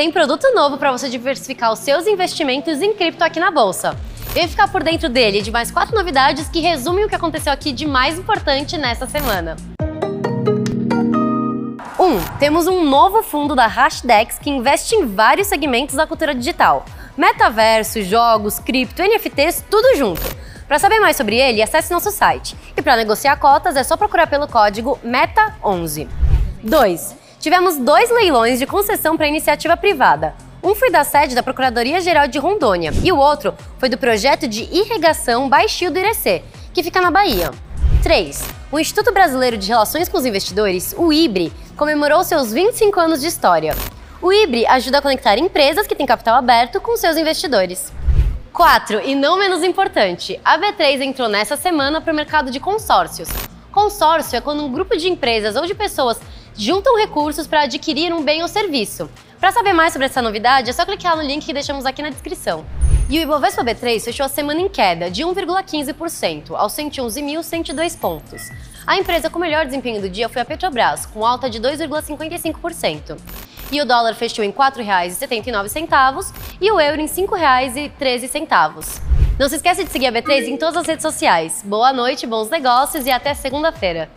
Tem produto novo para você diversificar os seus investimentos em cripto aqui na bolsa. Vem ficar por dentro dele de mais quatro novidades que resumem o que aconteceu aqui de mais importante nesta semana. 1. Um, temos um novo fundo da Hashdex que investe em vários segmentos da cultura digital. Metaverso, jogos, cripto, NFTs, tudo junto. Para saber mais sobre ele, acesse nosso site. E para negociar cotas é só procurar pelo código META11. 2. Tivemos dois leilões de concessão para iniciativa privada. Um foi da sede da Procuradoria-Geral de Rondônia e o outro foi do projeto de irrigação Baixio do Irecê, que fica na Bahia. 3. O Instituto Brasileiro de Relações com os Investidores, o IBRE, comemorou seus 25 anos de história. O IBRE ajuda a conectar empresas que têm capital aberto com seus investidores. 4. E não menos importante, a B3 entrou nessa semana para o mercado de consórcios. Consórcio é quando um grupo de empresas ou de pessoas juntam recursos para adquirir um bem ou serviço. Para saber mais sobre essa novidade, é só clicar no link que deixamos aqui na descrição. E o Ibovespa B3 fechou a semana em queda de 1,15% aos 111.102 pontos. A empresa com melhor desempenho do dia foi a Petrobras, com alta de 2,55%. E o dólar fechou em R$ 4,79 e o euro em R$ 5,13. Não se esqueça de seguir a B3 em todas as redes sociais. Boa noite, bons negócios e até segunda-feira.